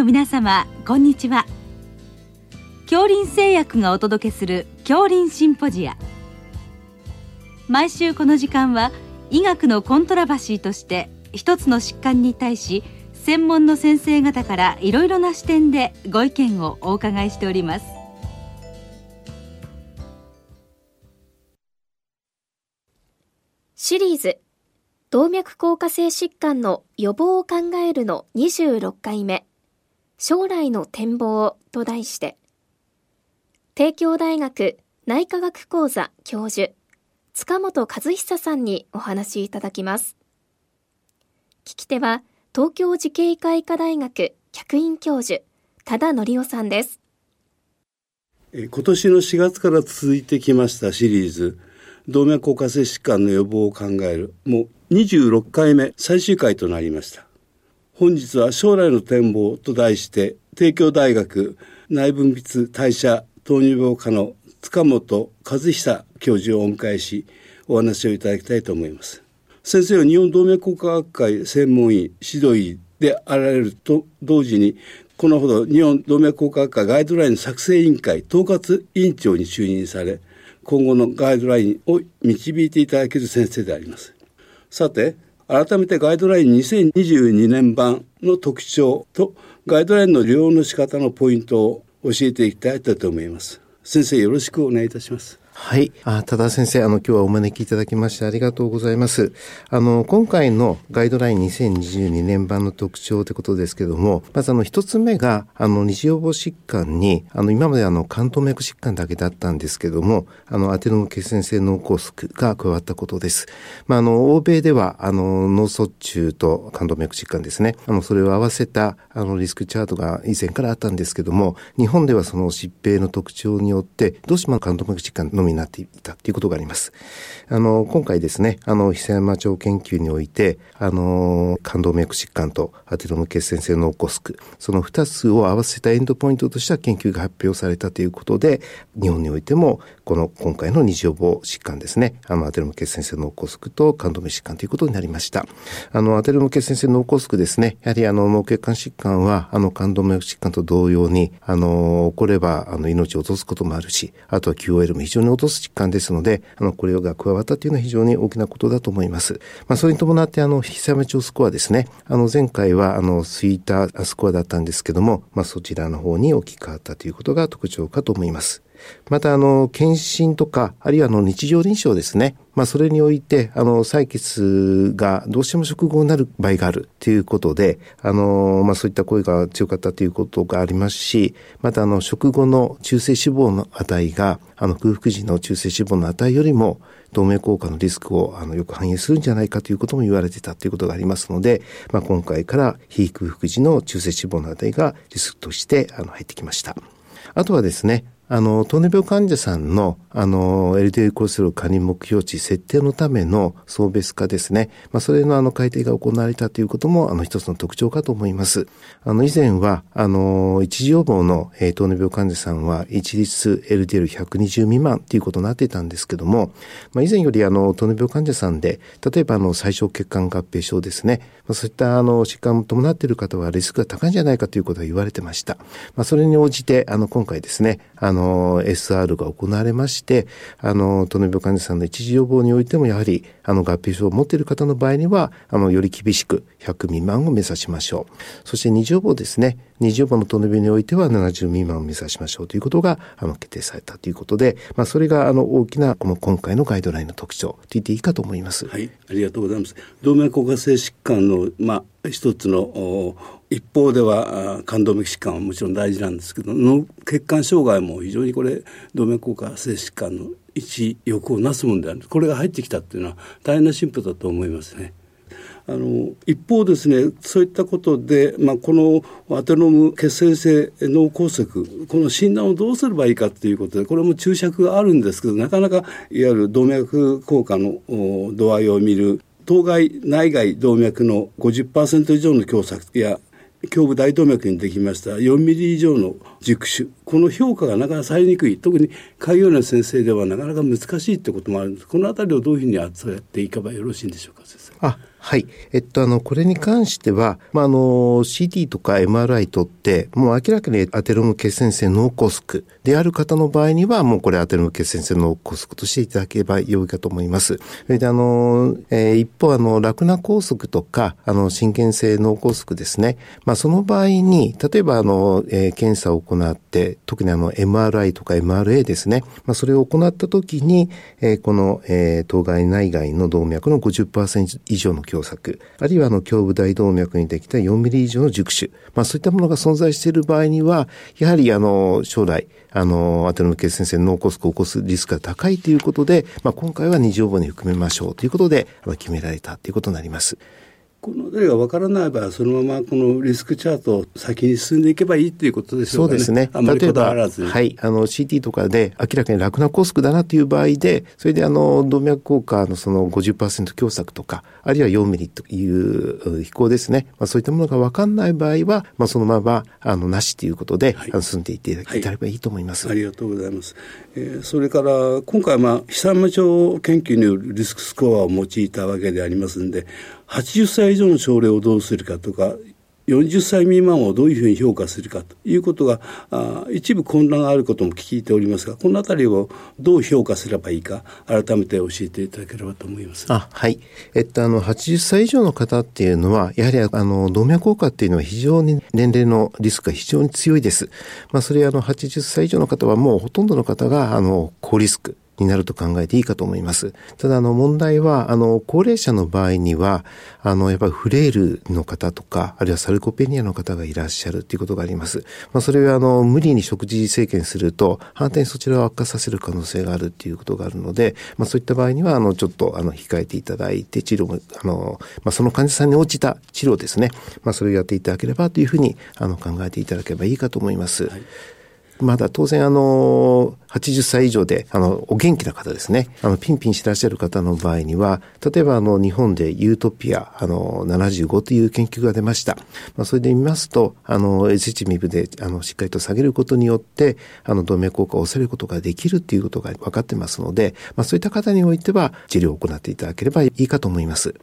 の皆様こんにちは。恐林製薬がお届けする恐林シンポジア。毎週この時間は医学のコントラバシーとして一つの疾患に対し専門の先生方からいろいろな視点でご意見をお伺いしております。シリーズ動脈硬化性疾患の予防を考えるの26回目。将来の展望と題して帝京大学内科学講座教授塚本和久さんにお話いただきます。聞き手は東京慈恵医科医科大学客員教授多田則夫さんです。今年の4月から続いてきましたシリーズ動脈硬化性疾患の予防を考えるもう26回目最終回となりました。本日は将来の展望と題して帝京大学内分泌代謝糖尿病科の塚本和久教授をお迎えしお話をいただきたいと思います。先生は日本動脈硬化学会専門医指導医であられると同時にこのほど日本動脈硬化学会ガイドライン作成委員会統括委員長に就任され今後のガイドラインを導いていただける先生であります。さて改めてガイドライン2022年版の特徴とガイドラインの利用の仕方のポイントを教えていきたいと思います。先生よろしくお願いいたします。はい。あ、多田先生、あの、今日はお招きいただきましてありがとうございます。あの、今回のガイドライン2022年版の特徴ということですけども、まずあの、一つ目が、あの、二次予防疾患に、あの、今まであの、関東脈疾患だけだったんですけども、あの、アテノム血栓性脳梗塞が加わったことです。まあ、あの、欧米では、あの、脳卒中と関東脈疾患ですね、あの、それを合わせた、あの、リスクチャートが以前からあったんですけども、日本ではその疾病の特徴によって、どうしても関東脈疾患のみになっていたということがあります。あの、今回ですね、あの、久山町研究において、あの、感動脈疾患とアテロム血栓性脳梗塞、その2つを合わせたエンドポイントとした研究が発表されたということで、日本においても、この今回の二次予防疾患ですね、あの、アテロム血栓性脳梗塞と感動脈疾患ということになりました。あの、アテロム血栓性脳梗塞ですね、やはりあの、脳血管疾患は、あの、感動脈疾患と同様に、あの、起これば、あの、命を落とすこともあるし、あとは QOL も非常に落とす疾患ですので、あの、これが加わったというのは非常に大きなことだと思います。まあ、それに伴って、あの、引き下め調スコアですね。あの、前回は、あの、スイータースコアだったんですけども、まあ、そちらの方に置き換わったということが特徴かと思います。また、あの、検診とか、あるいはあの、日常臨床ですね。まあ、それにおいて、あの、採血がどうしても食後になる場合があるということで、あの、まあ、そういった声が強かったということがありますし、また、あの、食後の中性脂肪の値が、あの、空腹時の中性脂肪の値よりも、動脈硬化のリスクをあのよく反映するんじゃないかということも言われてたということがありますので、まあ、今回から非空腹時の中性脂肪の値がリスクとしてあの入ってきました。あとはですね、あの、糖尿病患者さんの、あの、LDL コレステロール加入目標値設定のための層別化ですね。まあ、それのあの改定が行われたということも、あの、一つの特徴かと思います。あの、以前は、あの、一時予防の、えー、糖尿病患者さんは、一律 LDL120 未満ということになっていたんですけども、まあ、以前よりあの、糖尿病患者さんで、例えばあの、最小血管合併症ですね。まあ、そういったあの、疾患を伴っている方はリスクが高いんじゃないかということが言われてました。まあ、それに応じて、あの、今回ですね、あの、の、SR が行われまして、あの、糖尿病患者さんの一時予防においても、やはり、あの、合併症を持っている方の場合には、あの、より厳しく100未満を目指しましょう。そして二次予防ですね。二次予防の糖尿病においては70未満を目指しましょうということが、あの、決定されたということで、まあ、それが、あの、大きな、この今回のガイドラインの特徴と言っていいかと思います。はい、ありがとうございます。動脈硬化性疾患の、まあ、一つの一方では冠動脈疾患はもちろん大事なんですけど脳血管障害も非常にこれ動脈硬化性疾患の一翼をなすものであるこれが入ってきたっていうのは大変な進歩だと思いますね。あの一方ですねそういったことで、まあ、このアテノム血栓性脳梗塞この診断をどうすればいいかということでこれも注釈があるんですけどなかなかいわゆる動脈硬化の度合いを見る当該内外動脈の50%以上の狭窄や胸部大動脈にできました4ミリ以上の熟手この評価がなかなかされにくい。特に海洋の先生ではなかなか難しいってこともあるんです。この辺りをどういうふうに扱っていけばよろしいんでしょうか先生。あはい。えっと、あの、これに関しては、まあ、あの、CT とか MRI とって、もう明らかにアテローム血栓性脳梗塞である方の場合には、もうこれアテローム血栓性脳梗塞としていただければ良いかと思います。それで、あの、えー、一方、あの、ラクナ梗塞とか、あの、心筋性脳梗塞ですね。まあ、その場合に、例えば、あの、えー、検査を行って、特にあの、MRI とか MRA ですね。まあ、それを行った時に、えー、この、えー、当該内外の動脈の50%以上の狭窄、あるいはあの胸部大動脈にできた4ミリ以上の熟手、まあそういったものが存在している場合には、やはりあの将来、あの、アテノム血栓性脳梗塞を起こすリスクが高いということで、まあ今回は二乗母に含めましょうということで、決められたということになります。この例が分からない場合はそのままこのリスクチャートを先に進んでいけばいいということでしょうかね。そうですね。例えば、はい、あの CT とかで明らかに楽なコスクだなという場合で、それであの動脈硬化のその50%狭窄とか、あるいは4ミリという飛行ですね。まあそういったものが分かんない場合は、まあそのままあのなしということで、はい、進んでいっていただければいいと思います。はい、ありがとうございます。えー、それから今回まあ飛散魔症研究によるリスクスコアを用いたわけでありますんで、80歳以上の症例をどうするかとか40歳未満をどういうふうに評価するかということが一部混乱があることも聞いておりますがこの辺りをどう評価すればいいか改めて教えていただければと思います。あはいえっとあの80歳以上の方っていうのはやはりあの動脈硬化っていうのは非常に年齢のリスクが非常に強いです。まあそれあの80歳以上の方はもうほとんどの方があの高リスクになると考えていいかと思います。ただ、あの、問題は、あの、高齢者の場合には、あの、やっぱりフレイルの方とか、あるいはサルコペニアの方がいらっしゃるということがあります。まあ、それは、あの、無理に食事制限すると、反転そちらを悪化させる可能性があるっていうことがあるので、まあ、そういった場合には、あの、ちょっと、あの、控えていただいて、治療も、あの、まあ、その患者さんに応じた治療ですね。まあ、それをやっていただければというふうに、あの、考えていただければいいかと思います。はいまだ当然あの、80歳以上で、あの、お元気な方ですね。あの、ピンピンしてらっしゃる方の場合には、例えばあの、日本でユートピア、あの、75という研究が出ました。まあ、それで見ますと、あの、SHMIB で、あの、しっかりと下げることによって、あの、動脈硬化を抑えることができるっていうことが分かってますので、まあ、そういった方においては、治療を行っていただければいいかと思います。はい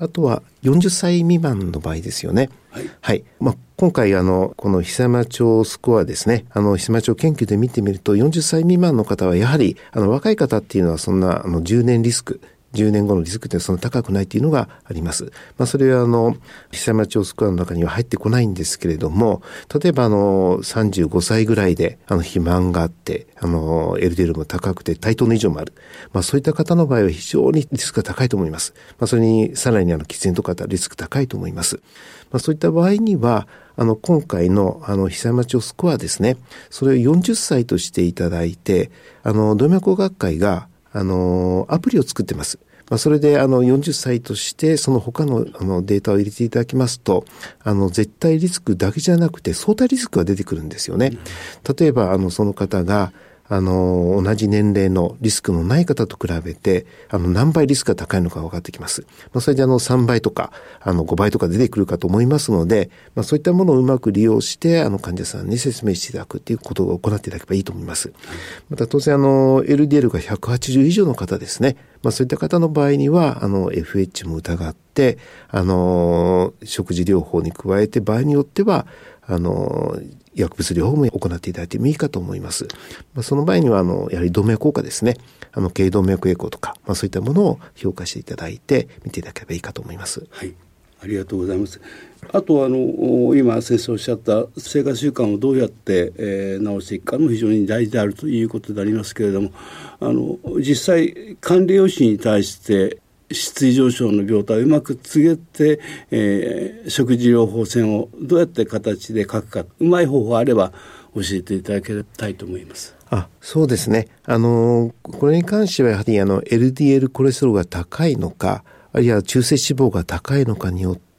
あとは40歳未満の場合ですよね。はい。はい。まあ、今回あの、この久山町スコアですね、あの、久山町研究で見てみると、40歳未満の方はやはり、あの、若い方っていうのはそんな、あの、10年リスク、10年後のリスクってそんな高くないっていうのがあります。まあ、それはあの、久山町スコアの中には入ってこないんですけれども、例えばあの、35歳ぐらいで、あの、肥満があって、あの、LDL も高くて対等の以上もある。まあ、そういった方の場合は非常にリスクが高いと思います。まあ、それに、さらにあの、喫煙とかリスク高いと思います。まあ、そういった場合には、あの、今回の、あの、久山町スコアですね、それを40歳としていただいて、あの、動脈学会が、あの、アプリを作ってます。まあ、それであの40歳としてその他のあのデータを入れていただきますと、あの絶対リスクだけじゃなくて相対リスクが出てくるんですよね。例えばあのその方があの、同じ年齢のリスクのない方と比べて、あの、何倍リスクが高いのか分かってきます。まあ、それであの、3倍とか、あの、5倍とか出てくるかと思いますので、まあ、そういったものをうまく利用して、あの、患者さんに説明していただくっていうことを行っていただけばいいと思います。また、当然あの、LDL が180以上の方ですね。まあ、そういった方の場合には、あの、FH も疑って、あの、食事療法に加えて、場合によっては、あの、薬物療法も行っていただいてもいいかと思います。まあ、その場合には、あの、やはり動脈硬化ですね。あの、頸動脈エコーとか、まあ、そういったものを評価していただいて、見ていただければいいかと思います。はい。ありがとうございます。あとあの今先生おっしゃった生活習慣をどうやって、えー、直していくかも非常に大事であるということでありますけれどもあの実際管理用紙に対して質異上昇の病態をうまく告げて、えー、食事療法線をどうやって形で書くかうまい方法あれば教えていただけたいと思います。あそうですね。あのこれに関してはやはりあの LDL コレステロールが高いのかあるいは中性脂肪が高いのかによって、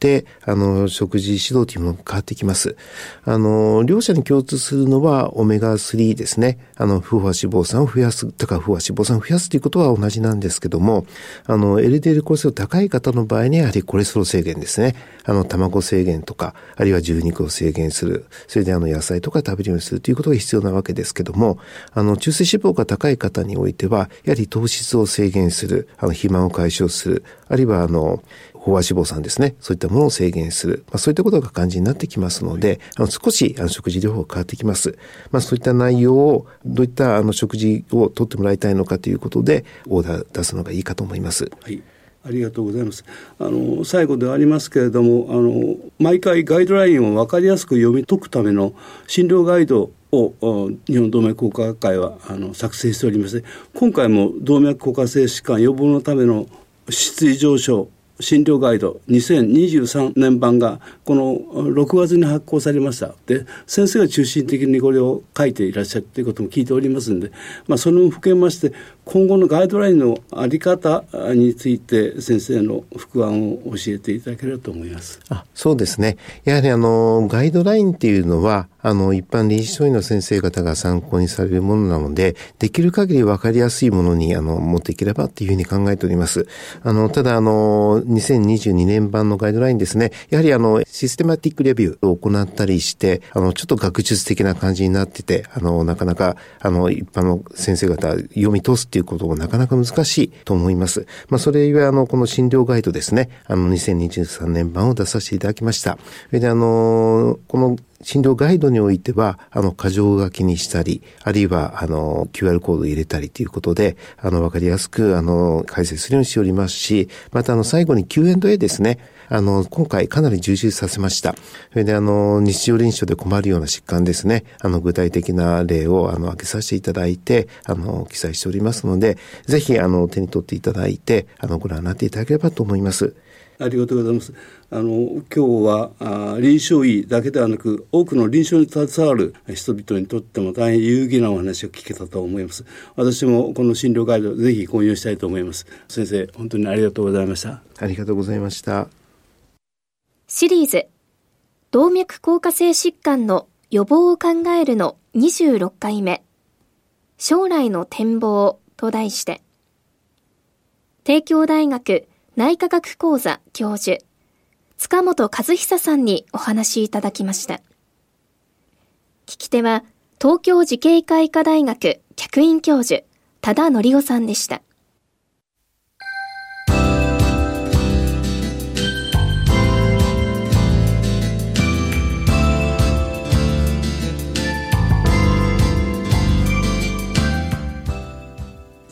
あの、食事指導というものが変わってきます。あの、両者に共通するのはオメガ3ですね。あの、不和脂肪酸を増やす、とか不和脂肪酸を増やすということは同じなんですけども、あの、LDL コレステロール高い方の場合にはやはりコレステロール制限ですね。あの、卵制限とか、あるいは牛肉を制限する。それであの、野菜とか食べるようにするということが必要なわけですけども、あの、中性脂肪が高い方においては、やはり糖質を制限する、あの、肥満を解消する、あるいはあの、飽和脂肪酸ですね。そういったものを制限する。まあ、そういったことが肝心になってきますので、あの少しあの食事療法が変わってきます。まあ、そういった内容を、どういったあの食事をとってもらいたいのかということで、オーダー出すのがいいかと思います。はいありがとうございます。あの最後ではありますけれども、あの毎回ガイドラインを分かりやすく読み解くための診療ガイドを日本動脈硬化学会はあの作成しておりまして今回も動脈硬化性疾患予防のための質位上昇診療ガイド2023年版がこの6月に発行されました。で先生が中心的にこれを書いていらっしゃるということも聞いておりますんで、まあ、それも含めまして今後のガイドラインの在り方について先生の副案を教えていただければと思います。あそうですね。やはりあのガイドラインっていうのはあの一般臨床医の先生方が参考にされるものなのでできる限り分かりやすいものにあの持っていければっていうふうに考えております。あのただあの2022年版のガイドラインですね、やはりあの、システマティックレビューを行ったりして、あの、ちょっと学術的な感じになってて、あの、なかなか、あの、一般の先生方読み通すっていうことがなかなか難しいと思います。まあ、それゆえあの、この診療ガイドですね、あの、2023年版を出させていただきました。それであの、この診療ガイドにおいては、あの、箇条書きにしたり、あるいは、あの、QR コードを入れたりということで、あの、わかりやすく、あの、解説するようにしておりますし、また、あの、最後に Q&A ですね。あの、今回かなり充実させました。それで、あの、日常臨床で困るような疾患ですね。あの、具体的な例を、あの、挙げさせていただいて、あの、記載しておりますので、ぜひ、あの、手に取っていただいて、あの、ご覧になっていただければと思います。ありがとうございます。あの今日はあ臨床医だけではなく多くの臨床に携わる人々にとっても大変有意義なお話を聞けたと思います。私もこの診療ガイドぜひ購入したいと思います。先生本当にありがとうございました。ありがとうございました。シリーズ動脈硬化性疾患の予防を考えるの26回目将来の展望と題して帝京大学内科学講座教授、塚本和久さんにお話いただきました。聞き手は、東京慈恵会医科大学客員教授、多田則夫さんでした。